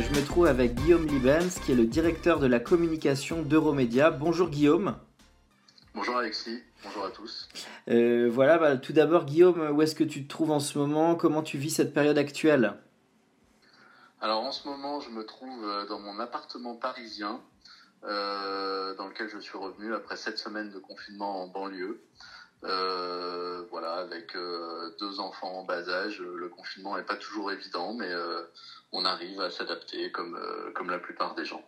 je me trouve avec Guillaume Libens qui est le directeur de la communication d'Euromédia. Bonjour Guillaume. Bonjour Alexis, bonjour à tous. Euh, voilà, bah, tout d'abord Guillaume, où est-ce que tu te trouves en ce moment? Comment tu vis cette période actuelle? Alors en ce moment, je me trouve euh, dans mon appartement parisien, dans lequel je suis revenu après sept semaines de confinement en banlieue. Voilà, avec deux enfants en bas âge, le confinement n'est pas toujours évident, mais on arrive à s'adapter comme, euh, comme la plupart des gens.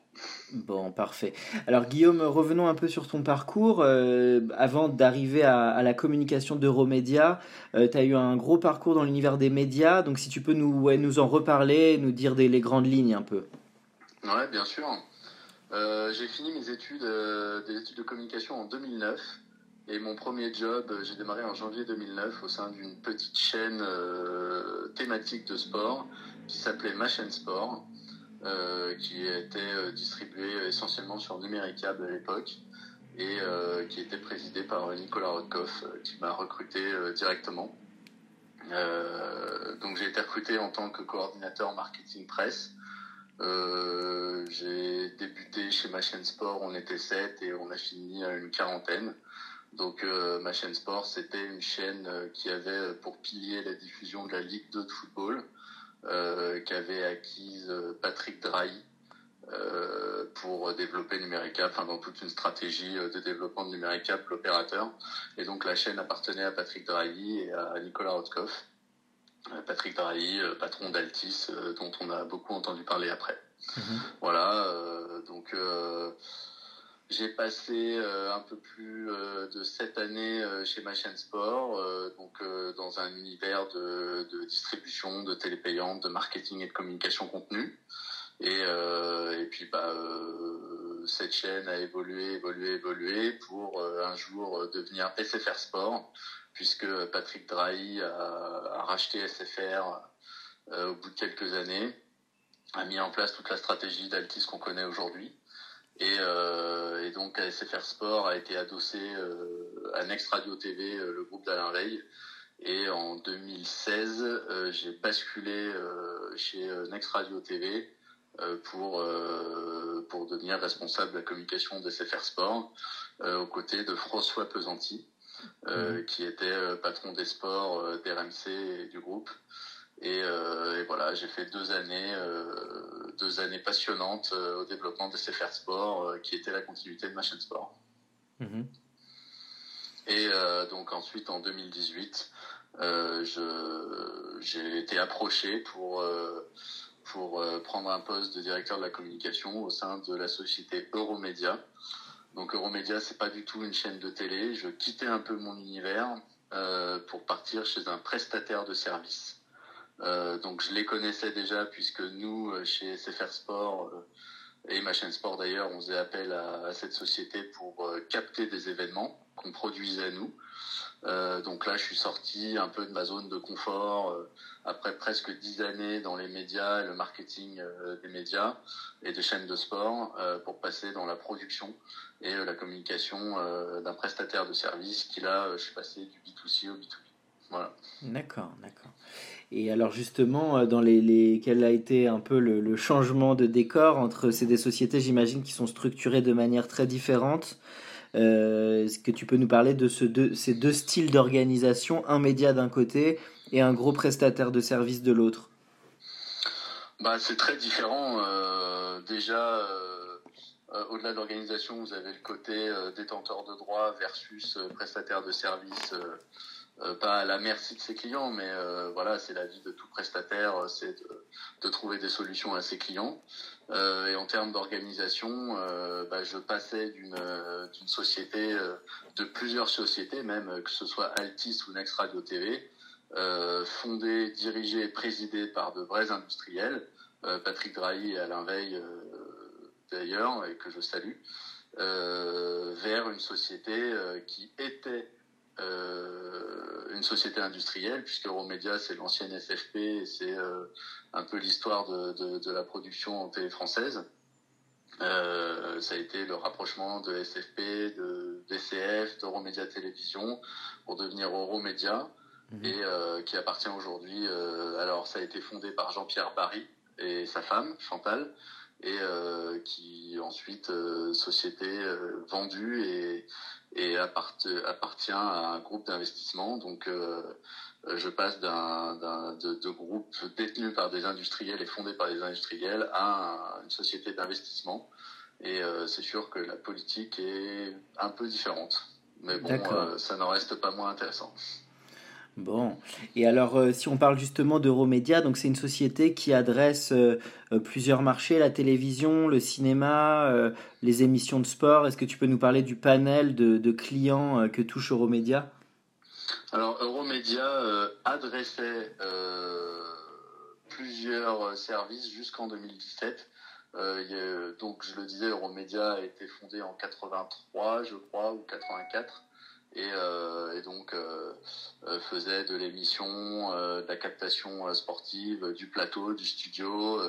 Bon, parfait. Alors Guillaume, revenons un peu sur ton parcours. Euh, avant d'arriver à, la communication d'Euromédia, euh, tu as eu un gros parcours dans l'univers des médias, donc si tu peux nous, nous en reparler, nous dire des, les grandes lignes un peu. Ouais, bien sûr. j'ai fini mes études, des études de communication en 2009. Et mon premier job, j'ai démarré en janvier 2009 au sein d'une petite chaîne thématique de sport qui s'appelait Ma Sport, euh, qui était euh, distribué essentiellement sur Numéricable à l'époque et euh, qui était présidé par Nicolas Rodkoff, qui m'a recruté directement. donc j'ai été recruté en tant que coordinateur marketing presse. j'ai débuté chez Ma Sport, on était sept et on a fini à une quarantaine. Donc Ma chaîne Sport, c'était une chaîne qui avait pour pilier la diffusion de la Ligue 2 de football, euh, qu'avait acquise euh, Patrick Drahi euh, pour développer Numéricable, enfin dans toute une stratégie de développement de Numéricable, l'opérateur. Et donc la chaîne appartenait à Patrick Drahi et à Nicolas Rotkopf. Patrick Drahi, patron d'Altis, dont on a beaucoup entendu parler après. Mhm. Voilà, donc j'ai passé euh, un peu plus euh, de sept années euh, chez ma chaîne sport, donc dans un univers de, distribution, de télépayante, de marketing et de communication contenu. Et, puis bah, cette chaîne a évolué, évolué, évolué pour un jour devenir SFR Sport, puisque Patrick Drahi a, a racheté SFR au bout de quelques années, a mis en place toute la stratégie d'Altis qu'on connaît aujourd'hui. Et, euh, et, donc SFR Sport a été adossé euh, à Next Radio TV, euh, le groupe d'Alain Veil. Et en 2016, euh, j'ai basculé chez Next Radio TV pour pour devenir responsable de la communication de SFR Sport aux côtés de François Pesanti, mmh. qui était patron des sports d'RMC et du groupe. Et, euh, et, voilà, j'ai fait deux années, euh, deux années passionnantes euh, au développement de CFR Sport, qui était la continuité de ma chaîne sport. Mhm. Et donc ensuite, en 2018, j'ai été approché pour pour prendre un poste de directeur de la communication au sein de la société Euromédia. Donc Euromédia, c'est pas du tout une chaîne de télé. Je quittais un peu mon univers pour partir chez un prestataire de services. Euh, donc je les connaissais déjà puisque nous, euh, chez SFR Sport euh, et ma chaîne Sport d'ailleurs, on faisait appel à, cette société pour capter des événements qu'on produisait nous. donc là, je suis sorti un peu de ma zone de confort après presque dix années dans les médias et le marketing des médias et des chaînes de sport pour passer dans la production et la communication d'un prestataire de service qui là, je suis passé du B2C au B2B. Voilà. D'accord, d'accord. Et alors justement, euh, dans les, les, quel a été un peu le, changement de décor entre ces des sociétés, j'imagine, qui sont structurées de manière très différente. Euh, Est-ce que tu peux nous parler de, ce deux, ces deux styles d'organisation, un média d'un côté et un gros prestataire de service de l'autre? Bah, C'est très différent. Euh, déjà, euh, au-delà de l'organisation, vous avez le côté détenteur de droit versus prestataire de service pas à la merci de ses clients, mais voilà, c'est la vie de tout prestataire, c'est de, trouver des solutions à ses clients. et en termes d'organisation, bah, je passais d'une d'une société, de plusieurs sociétés, même que ce soit Altis ou Next Radio TV, fondées, dirigées, présidées par de vrais industriels, Patrick Drahi et Alain Veil d'ailleurs, et que je salue, euh, vers une société euh, qui était euh, une société industrielle, puisque Euromédia, c'est l'ancienne SFP, et c'est un peu l'histoire de, de, la production en télé française. ça a été le rapprochement de SFP, de DCF, d'Euromédia Télévision, pour devenir Euromédia, mmh. et qui appartient aujourd'hui. alors, ça a été fondé par Jean-Pierre Barry et sa femme, Chantal, et euh, qui ensuite euh, société euh, vendue et, et appartient à un groupe d'investissement. Donc je passe d'un, de, de groupes détenus par des industriels et fondés par des industriels à une société d'investissement. Et c'est sûr que la politique est un peu différente. Mais bon, ça n'en reste pas moins intéressant. Bon, et alors euh, si on parle justement d'Euromédia, donc c'est une société qui adresse euh, euh, plusieurs marchés, la télévision, le cinéma, les émissions de sport. Est-ce que tu peux nous parler du panel de, clients que touche Euromédia? Alors Euromédia adressait plusieurs services jusqu'en 2017. donc je le disais, Euromédia a été fondé en 83, je crois, ou 84 et, euh, et donc euh, euh, faisait de l'émission, de la captation sportive, du plateau, du studio,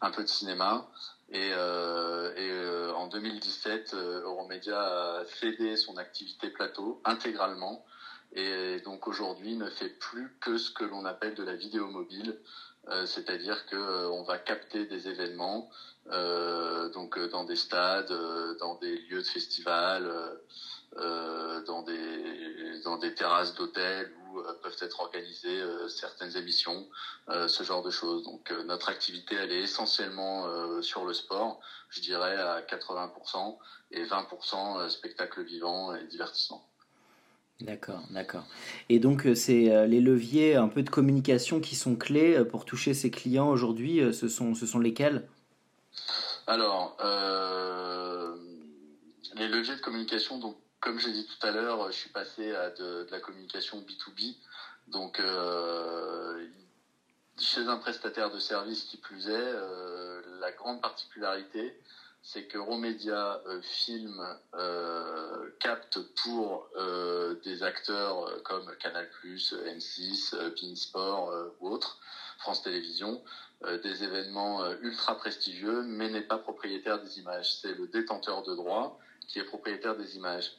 un peu de cinéma. Et, en 2017, Euromédia a cédé son activité plateau intégralement et donc aujourd'hui ne fait plus que ce que l'on appelle de la vidéo mobile, c'est-à-dire que on va capter des événements donc dans des stades, dans des lieux de festival, euh, dans des dans des terrasses d'hôtels où euh, peuvent être organisées euh, certaines émissions, ce genre de choses. Donc notre activité elle est essentiellement sur le sport, je dirais à 80% et 20% spectacle vivant et divertissement. D'accord, d'accord. Et donc, c'est les leviers un peu de communication qui sont clés pour toucher ces clients aujourd'hui, ce sont, ce sont lesquels? Alors, les leviers de communication, donc comme j'ai dit tout à l'heure, je suis passé à de, la communication B2B. Donc, euh, chez un prestataire de service qui plus est, euh, la grande particularité, c'est que Romedia euh, Film capte pour des acteurs comme Canal+, M6, Beansport ou autres, France Télévisions, des événements ultra prestigieux, mais n'est pas propriétaire des images. C'est le détenteur de droits qui est propriétaire des images.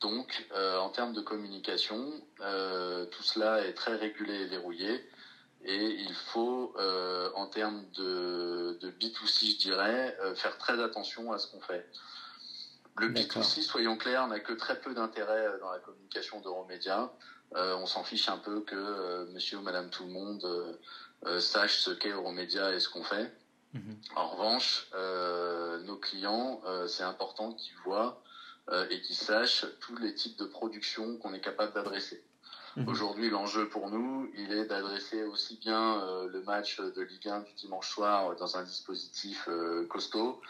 Donc, euh, en termes de communication, euh, tout cela est très régulé et verrouillé. Et il faut, euh, en termes de, de, B2C, je dirais, faire très attention à ce qu'on fait. Le B2C, soyons clairs, n'a que très peu d'intérêt dans la communication d'Euromédia. on s'en fiche un peu que monsieur ou madame tout le monde sache ce qu'est Euromédia et ce qu'on fait. Mhm. En revanche, nos clients, c'est important qu'ils voient et qui sachent tous les types de production qu'on est capable d'adresser. Mhm. Aujourd'hui, l'enjeu pour nous, il est d'adresser aussi bien euh, le match de Ligue 1 du dimanche soir dans un dispositif euh, costaud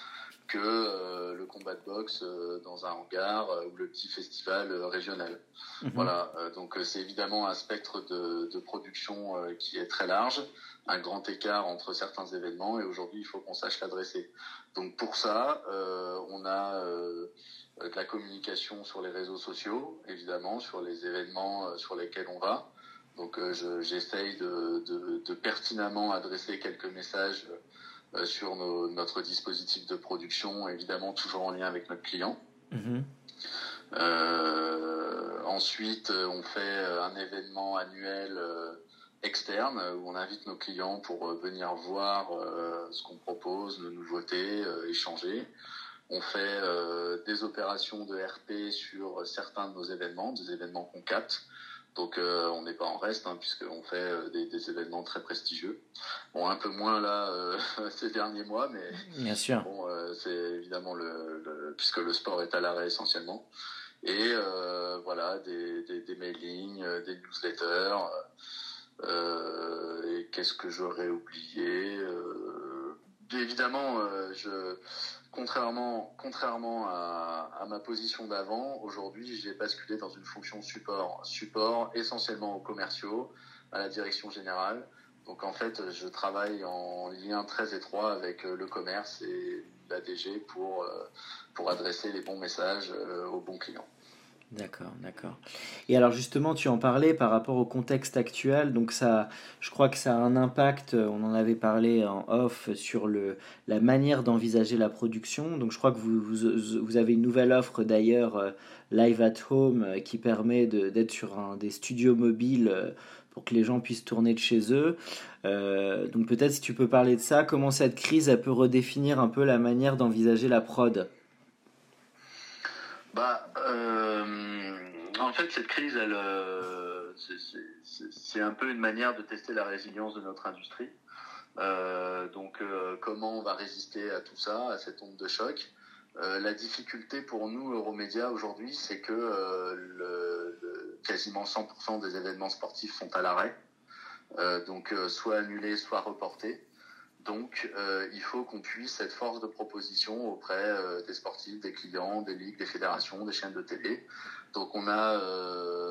que le combat de boxe dans un hangar ou le petit festival régional. Mhm. Voilà, donc c'est évidemment un spectre de, de production qui est très large, un grand écart entre certains événements et aujourd'hui il faut qu'on sache l'adresser. Donc pour ça, on a de la communication sur les réseaux sociaux, évidemment, sur les événements euh, sur lesquels on va. Donc euh, j'essaye de, de, de, pertinemment adresser quelques messages euh, sur nos, notre dispositif de production, évidemment toujours en lien avec notre client. Mm-hmm. Euh, ensuite, on fait un événement annuel externe où on invite nos clients pour venir voir ce qu'on propose, nos nouveautés, échanger. On fait euh, des opérations de RP sur certains de nos événements, des événements qu'on capte. Donc euh, on n'est pas en reste hein, puisqu'on fait euh, des, événements très prestigieux. Bon, un peu moins là ces derniers mois, mais bien sûr. Bon, c'est évidemment le, puisque le sport est à l'arrêt essentiellement. Et voilà, des, des, des, mailings, des newsletters. et qu'est-ce que j'aurais oublié Évidemment, je contrairement, contrairement à, à ma position d'avant, aujourd'hui, j'ai basculé dans une fonction support, support essentiellement aux commerciaux, à la direction générale. Donc en fait, je travaille en lien très étroit avec euh, le commerce et la DG pour, euh, pour adresser les bons messages euh, aux bons clients. D'accord, d'accord. Et alors justement, tu en parlais par rapport au contexte actuel, donc ça, je crois que ça a un impact, on en avait parlé en off, sur le, la manière d'envisager la production. Donc je crois que vous, vous, avez une nouvelle offre d'ailleurs, Live at Home, qui permet d'être sur un, des studios mobiles pour que les gens puissent tourner de chez eux. Euh, donc peut-être si tu peux parler de ça, comment cette crise elle peut redéfinir un peu la manière d'envisager la prod? Bah, euh, En fait, cette crise, elle, euh, c'est un peu une manière de tester la résilience de notre industrie. donc comment on va résister à tout ça, à cette onde de choc? Euh, la difficulté pour nous, Euromédia, aujourd'hui, c'est que euh, quasiment 100% des événements sportifs sont à l'arrêt, euh, donc soit annulés, soit reportés. Donc, il faut qu'on puisse être force de proposition auprès des sportifs, des clients, des ligues, des fédérations, des chaînes de télé. Donc, on a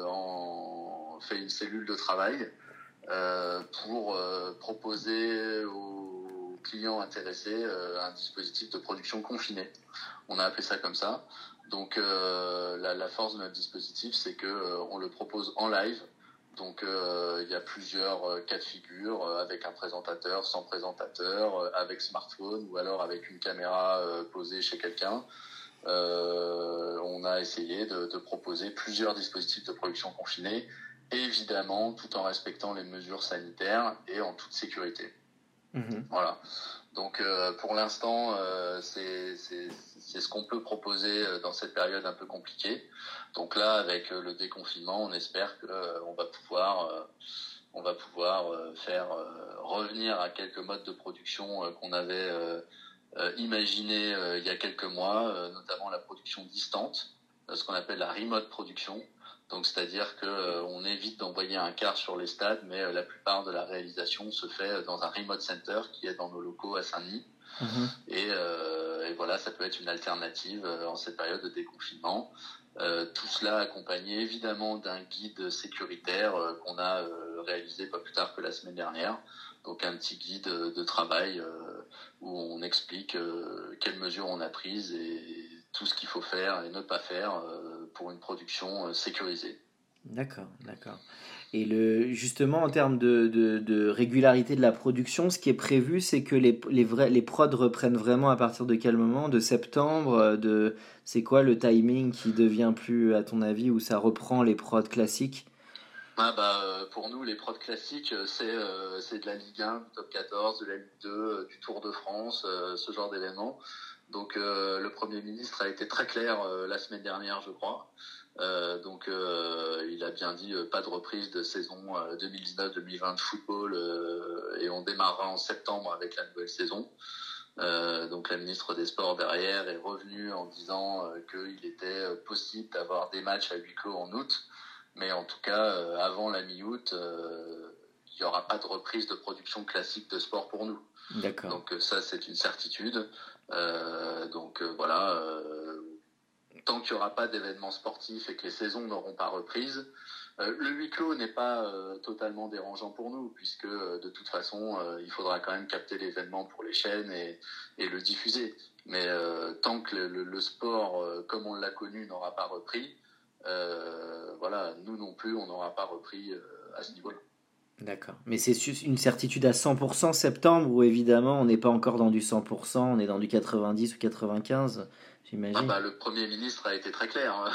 en, fait une cellule de travail pour proposer aux clients intéressés un dispositif de production confiné. On a appelé ça comme ça. Donc euh, la, force de notre dispositif, c'est que euh, on le propose en live. Donc euh, il y a plusieurs cas de figure avec un présentateur, sans présentateur, avec smartphone ou alors avec une caméra posée chez quelqu'un. on a essayé de, proposer plusieurs dispositifs de production confinés, évidemment tout en respectant les mesures sanitaires et en toute sécurité. Mmh voilà. Donc pour l'instant, c'est c'est ce qu'on peut proposer euh, dans cette période un peu compliquée. Donc là, avec euh, le déconfinement, on espère qu'on euh, va pouvoir, on va pouvoir faire revenir à quelques modes de production qu'on avait imaginé il y a quelques mois, notamment la production distante, ce qu'on appelle la remote production. Donc c'est-à-dire que on évite d'envoyer un quart sur les stades, mais la plupart de la réalisation se fait dans un remote center qui est dans nos locaux à Saint-Denis. Mhm. Et, euh, et, voilà, ça peut être une alternative euh, en cette période de déconfinement. Euh, tout cela accompagné évidemment d'un guide sécuritaire euh, qu'on a euh, réalisé pas plus tard que la semaine dernière. Donc un petit guide de travail où on explique quelles mesures on a prises et tout ce qu'il faut faire et ne pas faire pour une production sécurisée. D'accord, d'accord. Et le, justement, en termes de, de, régularité de la production, ce qui est prévu, c'est que les, les, vrais, les prods reprennent vraiment à partir de quel moment? De septembre euh, de, C'est quoi le timing qui devient plus, à ton avis, où ça reprend les prods classiques? Ah bah, euh, pour nous, les prods classiques, euh, c'est de la Ligue 1, du Top 14, de la Ligue 2, du Tour de France, ce genre d'événements. Donc le Premier ministre a été très clair la semaine dernière, je crois. Euh, donc euh, il a bien dit euh, pas de reprise de saison 2019-2020 de football et on démarrera en septembre avec la nouvelle saison. donc la ministre des Sports derrière est revenue en disant qu'il était possible d'avoir des matchs à huis clos en août, mais en tout cas avant la mi-août, il n'y aura pas de reprise de production classique de sport pour nous. Donc ça c'est une certitude. Donc voilà tant qu'il n'y aura pas d'événements sportifs et que les saisons n'auront pas reprise, euh, le huis clos n'est pas euh, totalement dérangeant pour nous, puisque euh, de toute façon, il faudra quand même capter l'événement pour les chaînes et, le diffuser. Mais tant que le, sport, comme on l'a connu, n'aura pas repris, voilà, nous non plus, on n'aura pas repris à ce niveau-là. D'accord. Mais c'est une certitude à 100% septembre, où évidemment, on n'est pas encore dans du 100%, on est dans du 90 ou 95 ah bah, le Premier ministre a été très clair. Hein.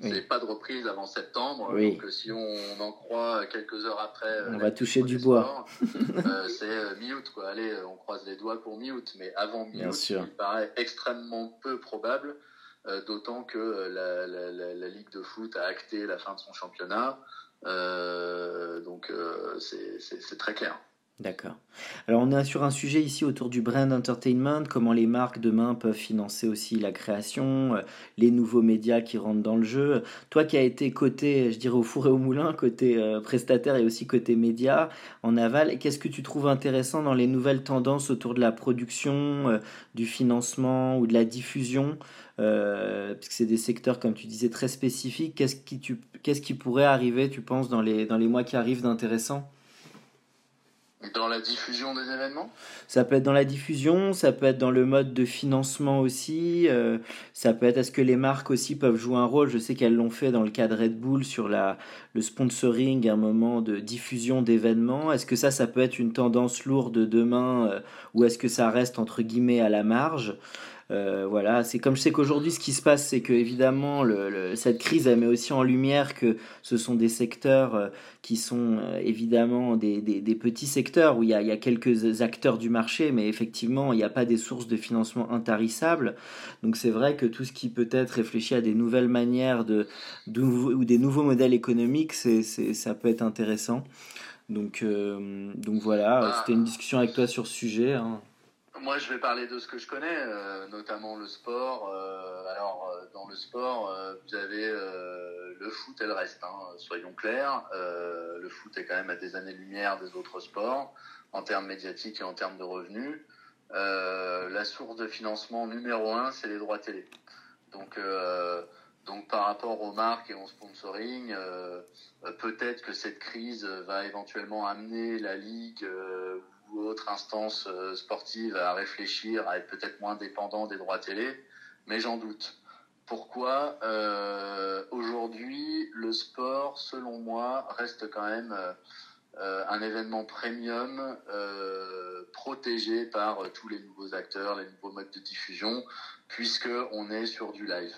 C'est pas de reprise avant septembre. Donc euh, si on en croit quelques heures après... Euh, on va toucher du bois. Euh, c'est mi-août. quoi. Allez, on croise les doigts pour mi-août. Mais avant mi-août, il paraît extrêmement peu probable. D'autant que la, la, la, Ligue de foot a acté la fin de son championnat. Donc c'est très clair. D'accord. Alors on est sur un sujet ici autour du brand entertainment, comment les marques demain peuvent financer aussi la création, euh, les nouveaux médias qui rentrent dans le jeu. Toi qui as été côté, je dirais au four et au moulin, côté euh, prestataire et aussi côté média en aval, qu'est-ce que tu trouves intéressant dans les nouvelles tendances autour de la production, euh, du financement ou de la diffusion puisque c'est des secteurs, comme tu disais, très spécifiques. Qu'est-ce qui, pourrait arriver, tu penses, dans les mois qui arrivent d'intéressant? Dans la diffusion des événements? Ça peut être dans la diffusion, ça peut être dans le mode de financement aussi, euh, ça peut être est-ce que les marques aussi peuvent jouer un rôle? Je sais qu'elles l'ont fait dans le cas de Red Bull sur la, le sponsoring, un moment de diffusion d'événements. Est-ce que ça, ça peut être une tendance lourde demain euh, ou est-ce que ça reste entre guillemets à la marge? Euh, voilà, c'est comme je sais qu'aujourd'hui, ce qui se passe, c'est que évidemment, cette crise, elle met aussi en lumière que ce sont des secteurs euh, qui sont euh, évidemment des, des, petits secteurs où il y, a, il y, a, quelques acteurs du marché, mais effectivement, il n'y a pas des sources de financement intarissables. Donc c'est vrai que tout ce qui peut être réfléchi à des nouvelles manières de, ou des nouveaux modèles économiques, c'est, ça peut être intéressant. Donc, donc voilà, c'était une discussion avec toi sur ce sujet. Hein. Moi, je vais parler de ce que je connais, euh, notamment le sport. Euh, alors, euh, dans le sport, vous avez le foot et le reste, hein, soyons clairs. le foot est quand même à des années-lumière des autres sports, en termes médiatiques et en termes de revenus. la source de financement numéro un, c'est les droits télé. Donc, donc par rapport aux marques et au sponsoring, peut-être que cette crise va éventuellement amener la ligue ou autre instance euh, sportive à réfléchir, à être peut-être moins dépendant des droits télé, mais j'en doute. Pourquoi euh, aujourd'hui le sport, selon moi, reste quand même euh, un événement premium protégé par tous les nouveaux acteurs, les nouveaux modes de diffusion, puisque on est sur du live.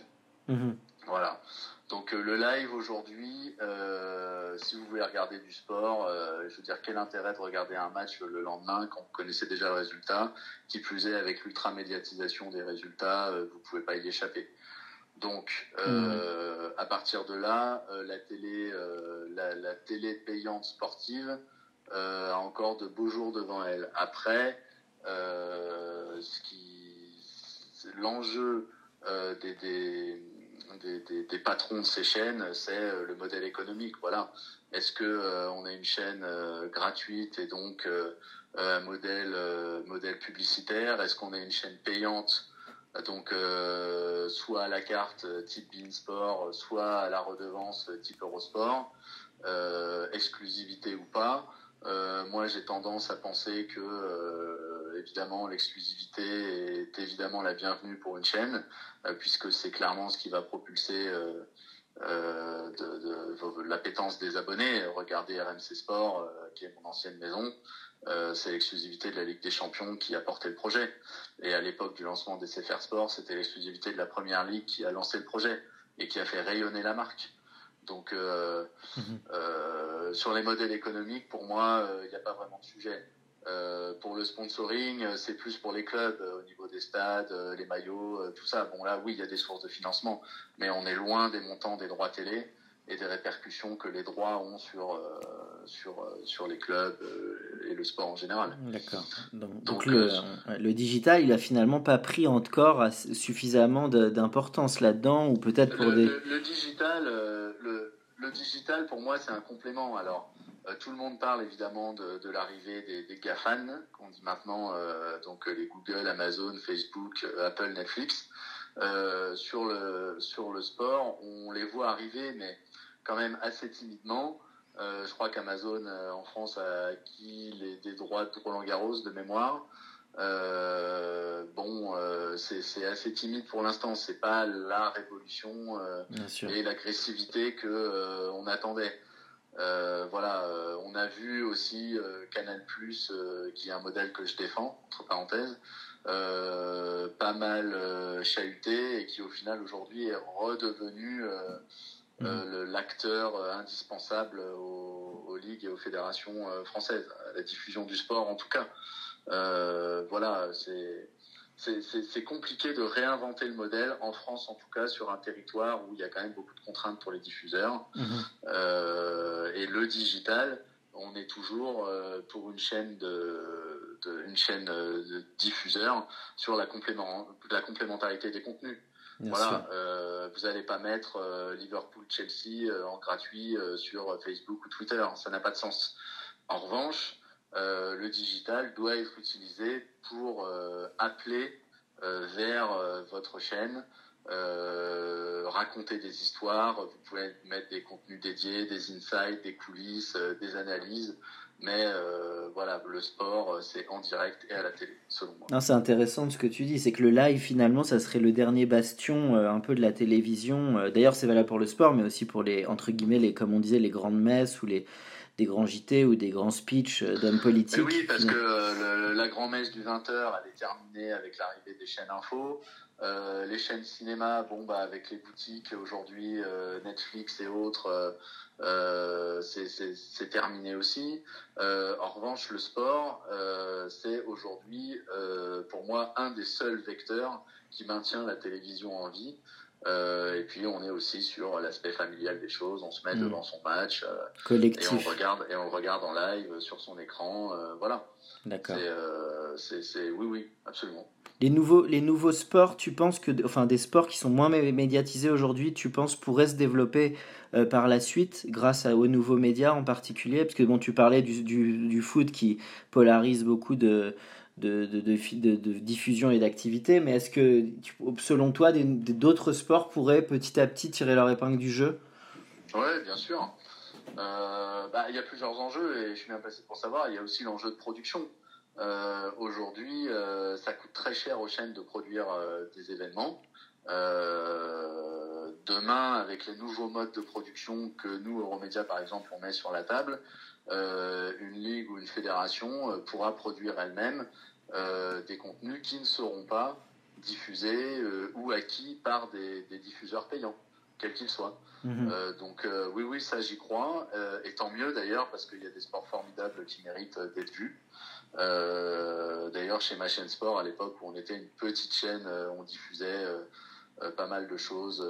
Mmh voilà. Donc euh, le live aujourd'hui, euh, si vous voulez regarder du sport, euh, je veux dire quel intérêt de regarder un match le lendemain quand vous connaissez déjà le résultat, qui plus est avec l'ultra médiatisation des résultats, vous pouvez pas y échapper. Donc mmh. à partir de là, la télé, la, la, télé payante sportive a encore de beaux jours devant elle. Après, ce qui, l'enjeu des, des des, patrons de ces chaînes, c'est euh, le modèle économique. Voilà. Est-ce que euh, on a une chaîne euh, gratuite et donc un modèle modèle publicitaire? Est-ce qu'on a une chaîne payante donc soit à la carte type Beansport, soit à la redevance type Eurosport, exclusivité ou pas? moi, j'ai tendance à penser que évidemment l'exclusivité est évidemment la bienvenue pour une chaîne. Euh, puisque c'est clairement ce qui va propulser euh, euh, de, de, l'appétence des abonnés. Regardez RMC Sport, qui est mon ancienne maison, c'est l'exclusivité de la Ligue des Champions qui a porté le projet. Et à l'époque du lancement des CFR Sport, c'était l'exclusivité de la Première Ligue qui a lancé le projet et qui a fait rayonner la marque. Donc, mhm. sur les modèles économiques, pour moi, il n'y a pas vraiment de sujet. Euh, pour le sponsoring, euh, c'est plus pour les clubs euh, au niveau des stades, les maillots, tout ça. Bon là, oui, il y a des sources de financement, mais on est loin des montants des droits télé et des répercussions que les droits ont sur sur sur les clubs et le sport en général. D'accord. Donc, le, le, digital, il a finalement pas pris encore suffisamment d'importance là-dedans, ou peut-être pour des. Le, digital, le, le digital pour moi c'est un complément. Alors tout le monde parle évidemment de, l'arrivée des, des, GAFAN, qu'on dit maintenant, euh, donc les Google, Amazon, Facebook, euh, Apple, Netflix. sur, le, sur le sport, on les voit arriver, mais quand même assez timidement. je crois qu'Amazon en France a acquis les, des droits de Roland Garros de mémoire. bon, c'est assez timide pour l'instant. C'est pas la révolution et l'agressivité que on attendait. Euh, voilà, euh, on a vu aussi euh, Canal Plus, qui est un modèle que je défends, entre parenthèses, pas mal chahuté et qui au final aujourd'hui est redevenu mmh. l'acteur indispensable aux, aux, ligues et aux fédérations françaises, à la diffusion du sport en tout cas. voilà, c'est c'est compliqué de réinventer le modèle, en France en tout cas, sur un territoire où il y a quand même beaucoup de contraintes pour les diffuseurs. Mhm. Euh, et le digital, on est toujours pour une chaîne de, une chaîne de diffuseur sur la, complément, la complémentarité des contenus. voilà, vous n'allez pas mettre Liverpool-Chelsea en gratuit sur Facebook ou Twitter, ça n'a pas de sens. En revanche, le digital doit être utilisé pour appeler vers votre chaîne euh, raconter des histoires, vous pouvez mettre des contenus dédiés, des insights, des coulisses, euh, des analyses, mais euh, voilà, le sport, c'est en direct et à la télé, selon moi. C'est intéressant ce que tu dis, c'est que le live, finalement, ça serait le dernier bastion un peu de la télévision. D'ailleurs, c'est valable pour le sport, mais aussi pour les, entre guillemets, les, comme on disait, les grandes messes ou les, des grands JT ou des grands speeches d'hommes politiques. oui, parce que la grand messe du 20h, elle est terminée avec l'arrivée des chaînes info. Euh, les chaînes cinéma, bon bah avec les boutiques aujourd'hui, euh, Netflix et autres, euh, c'est terminé aussi. en revanche, le sport, c'est aujourd'hui pour moi un des seuls vecteurs qui maintient la télévision en vie. Et puis on est aussi sur l'aspect familial des choses. On se met mm. devant son match collectif et on regarde et on regarde en live sur son écran. voilà. D'accord. C'est oui oui absolument. Les nouveaux, les nouveaux sports, tu penses que, enfin des sports qui sont moins médiatisés aujourd'hui, tu penses pourraient se développer euh, par la suite grâce aux nouveaux médias en particulier? Parce que bon, tu parlais du, du, foot qui polarise beaucoup de, de, diffusion et d'activité, mais est-ce que, selon toi, d'autres sports pourraient petit à petit tirer leur épingle du jeu? Oui, bien sûr. Euh, bah, il y a plusieurs enjeux et je suis bien placé pour savoir. Il y a aussi l'enjeu de production. Euh, aujourd'hui, euh, ça coûte très cher aux chaînes de produire des événements. Demain, avec les nouveaux modes de production que nous, Euromédia, par exemple, on met sur la table, une ligue ou une fédération pourra produire elle-même des contenus qui ne seront pas diffusés ou acquis par des, diffuseurs payants, quels qu'ils soient. Mhm. donc oui, oui, ça j'y crois, et tant mieux d'ailleurs parce qu'il y a des sports formidables qui méritent d'être vus. Euh, d'ailleurs, chez ma chaîne sport, à l'époque où on était une petite chaîne, euh, on diffusait euh, pas mal de choses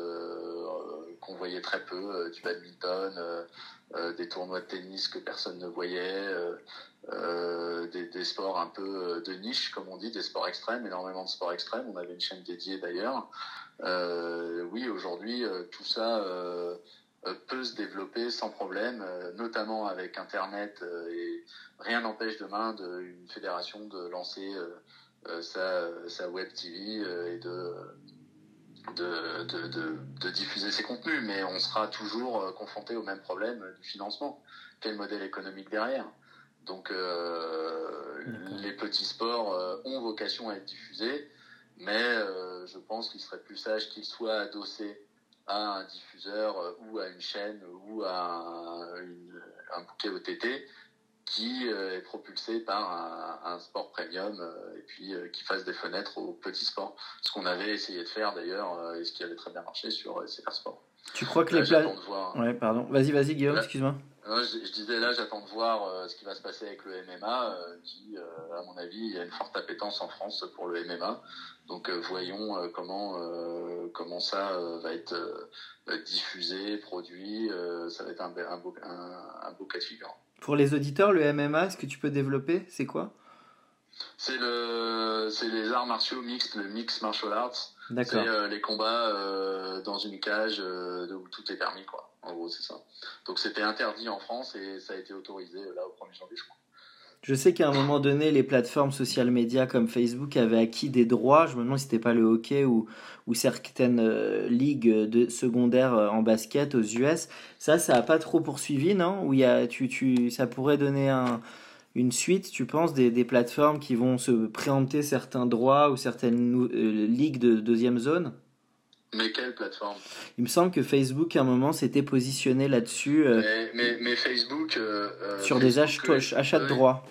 qu'on voyait très peu, du badminton, des tournois de tennis que personne ne voyait, des, sports un peu de niche, comme on dit, des sports extrêmes, énormément de sports extrêmes. On avait une chaîne dédiée d'ailleurs. oui, aujourd'hui, tout ça peut se développer sans problème, notamment avec Internet et rien n'empêche demain de, une fédération de lancer euh, euh, sa, sa, web TV euh, et de de, de, de, diffuser ses contenus, mais on sera toujours confronté au même problème du financement. Quel modèle économique derrière? Donc les petits sports ont vocation à être diffusés, mais je pense qu'il serait plus sage qu'ils soient adossés à un diffuseur ou à une chaîne ou à un bouquet OTT qui euh, est propulsé par un, sport premium euh, et puis euh, qui fasse des fenêtres aux petits sports. Ce qu'on avait essayé de faire d'ailleurs et ce qui avait très bien marché sur CFR Sport. Tu crois que les plans. Ouais, pardon. Vas-y, vas-y, Guillaume, excuse-moi. Je, disais là, j'attends de voir ce qui va se passer avec le MMA, qui, à mon avis, il y a une forte appétence en France pour le MMA. Donc, voyons comment comment ça va être diffusé, produit. ça va être un, un beau, un, un beau cas de figure. Pour les auditeurs, le MMA, est-ce que tu peux développer C'est quoi? C'est le, c'est les arts martiaux mixtes, le mix martial arts. C'est euh, les combats euh, dans une cage euh, où tout est permis, quoi. En gros, c'est ça. Donc c'était interdit en France et ça a été autorisé là au 1er janvier, je crois. Je sais qu'à un moment donné, les plateformes social médias comme Facebook avaient acquis des droits. Je me demande si c'était pas le hockey ou, certaines euh, ligues de, secondaires euh, en basket aux US. Ça, ça a pas trop poursuivi, non? Ou y a, tu, ça pourrait donner un, une suite, tu penses, des, des, plateformes qui vont se préempter certains droits ou certaines euh, ligues de deuxième zone? Mais quelle plateforme? Il me semble que Facebook, à un moment, s'était positionné là-dessus. mais, mais, Facebook. sur des achats, de droits.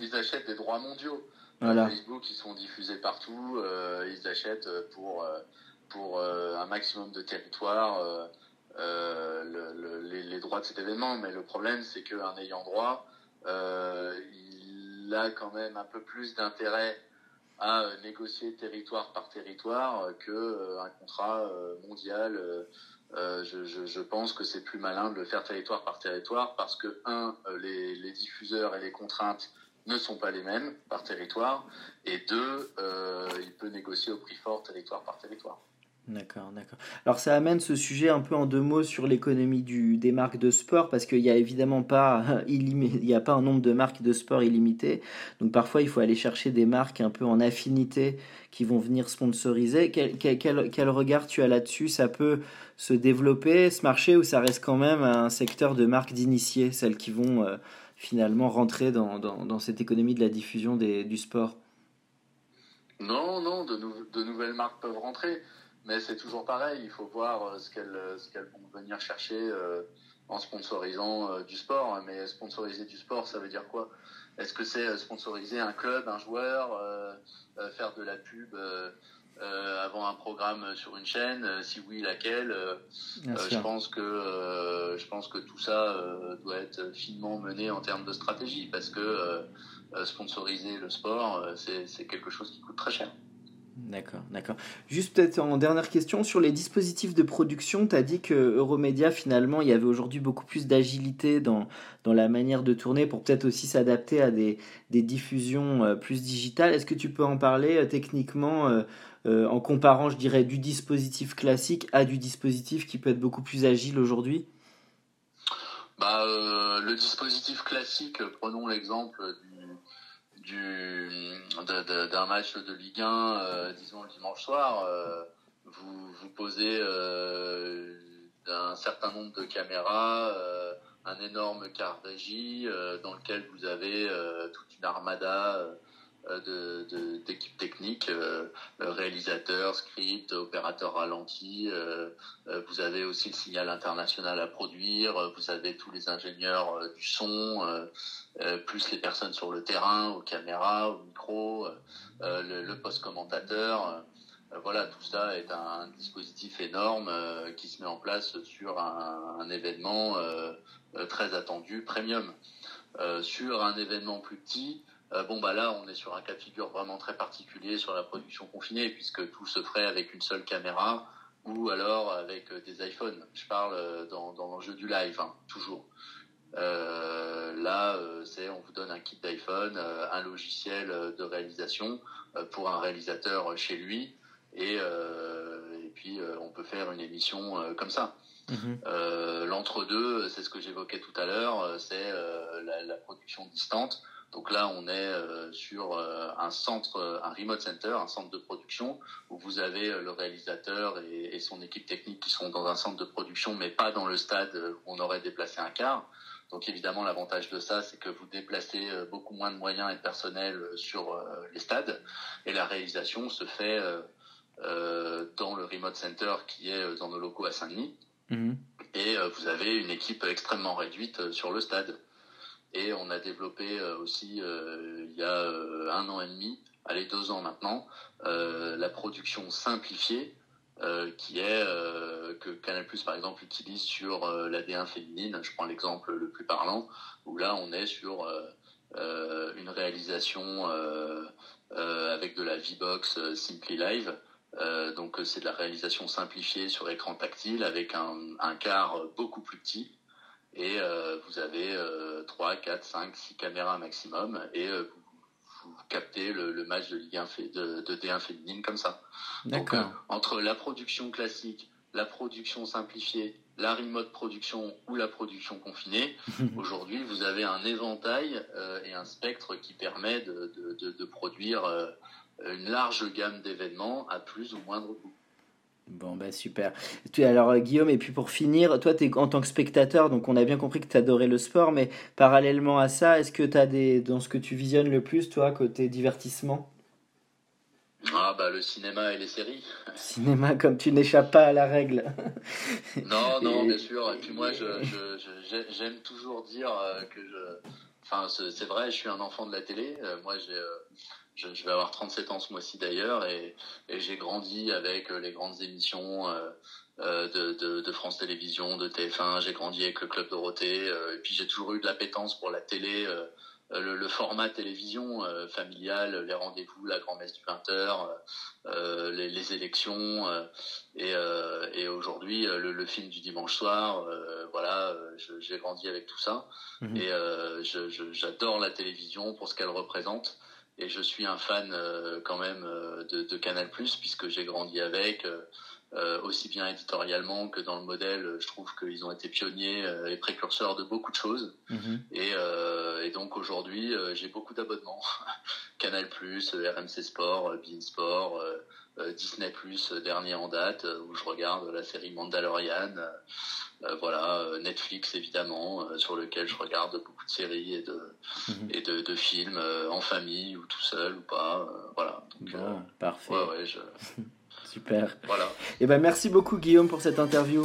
Ils achètent des droits mondiaux. Voilà. Facebook, ils sont diffusés partout. ils achètent pour, pour un maximum de territoire les, les, droits de cet événement. Mais le problème, c'est qu'un ayant droit, il a quand même un peu plus d'intérêt à euh, négocier territoire par territoire euh, que euh, un contrat mondial je, pense que c'est plus malin de le faire territoire par territoire parce que, un, les, les diffuseurs et les contraintes ne sont pas les mêmes par territoire, et deux, il peut négocier au prix fort territoire par territoire. D'accord, d'accord. Alors ça amène ce sujet un peu en deux mots sur l'économie du, des marques de sport, parce qu'il n'y a évidemment pas, il y a pas un nombre de marques de sport illimité. Donc parfois il faut aller chercher des marques un peu en affinité qui vont venir sponsoriser. Quel, quel, quel regard tu as là-dessus? Ça peut se développer, ce marché, ou ça reste quand même un secteur de marques d'initiés, celles qui vont euh, finalement rentrer dans, dans, cette économie de la diffusion des, du sport? Non, non, de nouvelles marques peuvent rentrer. Mais c'est toujours pareil, il faut voir euh, ce qu'elles qu'elles vont venir chercher euh, en sponsorisant euh, du sport. Mais sponsoriser du sport, ça veut dire quoi? Est-ce que c'est sponsoriser un club, un joueur, faire de la pub avant un programme sur une chaîne? Si oui, laquelle? Je pense que je pense que tout ça doit être finement mené en termes de stratégie parce que sponsoriser le sport, c'est quelque chose qui coûte. D'accord, d'accord. Juste peut-être en dernière question, sur les dispositifs de production, tu as dit que Euromédia, finalement, il y avait aujourd'hui beaucoup plus d'agilité dans, dans la manière de tourner pour peut-être aussi s'adapter à des, des diffusions euh, plus digitales. Est-ce que tu peux en parler euh, techniquement euh, en comparant, je dirais, du dispositif classique à du dispositif qui peut être beaucoup plus agile aujourd'hui? Bah, Le dispositif classique, prenons l'exemple d'un match de Ligue 1, euh, disons le dimanche soir, euh, vous vous posez euh, un certain nombre de caméras, un énorme car régie dans lequel vous avez toute une armada de, d'équipes techniques, réalisateurs, script, opérateurs ralentis. vous avez aussi le signal international à produire. Vous avez tous les ingénieurs du son. Euh, plus les personnes sur le terrain, aux caméras, au micro, euh, le, post-commentateur. Euh, voilà, tout ça est un, dispositif énorme qui se met en place sur un, un événement très attendu, premium. sur un événement plus petit, bon bah là on est sur un cas de figure vraiment très particulier sur la production confinée puisque tout se ferait avec une seule caméra ou alors avec des iPhones. Je parle dans, dans l'enjeu du live, hein, toujours. Euh, là, euh, c'est on vous donne un kit d'iPhone, euh, un logiciel de réalisation pour un réalisateur chez lui, et, et puis on peut faire une émission comme ça. Mhm. L'entre-deux, c'est ce que j'évoquais tout à l'heure, c'est la, la, production distante. Donc là, on est sur un centre, un remote center, un centre de production où vous avez le réalisateur et, son équipe technique qui sont dans un centre de production, mais pas dans le stade où on aurait déplacé un car. Donc évidemment, l'avantage de ça, c'est que vous déplacez euh, beaucoup moins de moyens et de personnel euh, sur euh, les stades, et la réalisation se fait dans le remote center qui est dans nos locaux à Saint-Denis. Mhm. Et vous avez une équipe extrêmement réduite sur le stade. Et on a développé aussi il y a un an et demi, allez deux ans maintenant, la production simplifiée euh, qui est euh, que Canal par exemple utilise sur euh, l'AD1 féminine. Je prends l'exemple le plus parlant où là on est sur une réalisation avec de la V-Box Simply Live. donc c'est de la réalisation simplifiée sur écran tactile avec un, un quart beaucoup plus petit et vous avez 3, 4, 5, 6 caméras maximum et vous vous captez le, match de Ligue 1 de, de, D1 féminine comme ça. Donc euh, entre la production classique, la production simplifiée, la remote production ou la production confinée, aujourd'hui vous avez un éventail euh, et un spectre qui permet de, de, de produire euh, une large gamme d'événements à plus ou moindre coût. Bon, bah super. Alors, Guillaume, et puis pour finir, toi, es, en tant que spectateur, donc on a bien compris que tu adorais le sport, mais parallèlement à ça, est-ce que tu as des. dans ce que tu visionnes le plus, toi, côté divertissement? Ah, bah le cinéma et les séries. Cinéma, comme tu n'échappes pas à la règle. non, non, bien sûr. Et puis moi, j'aime je, j'aime toujours dire euh, que je. Enfin, c'est vrai, je suis un enfant de la télé. Euh, moi, j'ai euh, je, vais avoir 37 ans ce mois-ci d'ailleurs et, j'ai grandi avec euh, les grandes émissions euh, euh, de, de, France Télévisions, de TF1. J'ai grandi avec le Club Dorothée et puis j'ai toujours eu de l'appétence pour la télé le, le, format télévision familial, les rendez-vous, la grand-messe du 20h, les, les, élections et, et aujourd'hui le, le, film du dimanche soir. voilà, j'ai grandi avec tout ça mmh. et j'adore la télévision pour ce qu'elle représente et je suis un fan quand même de, de Canal puisque j'ai grandi avec. Euh, aussi bien éditorialement que dans le modèle, je trouve qu'ils ont été pionniers euh, et précurseurs de beaucoup de choses. Mhm. Et, euh, et, donc aujourd'hui, euh, j'ai beaucoup d'abonnements. Canal+, RMC Sport, Bein Sport, Disney+, dernier en date, où je regarde la série Mandalorian. voilà, Netflix évidemment, sur lequel je regarde beaucoup de séries et de, mhm. et de, de films en famille ou tout seul ou pas. voilà. Donc, parfait. Ouais, ouais, je... Super. Voilà. Et eh ben merci beaucoup Guillaume pour cette interview.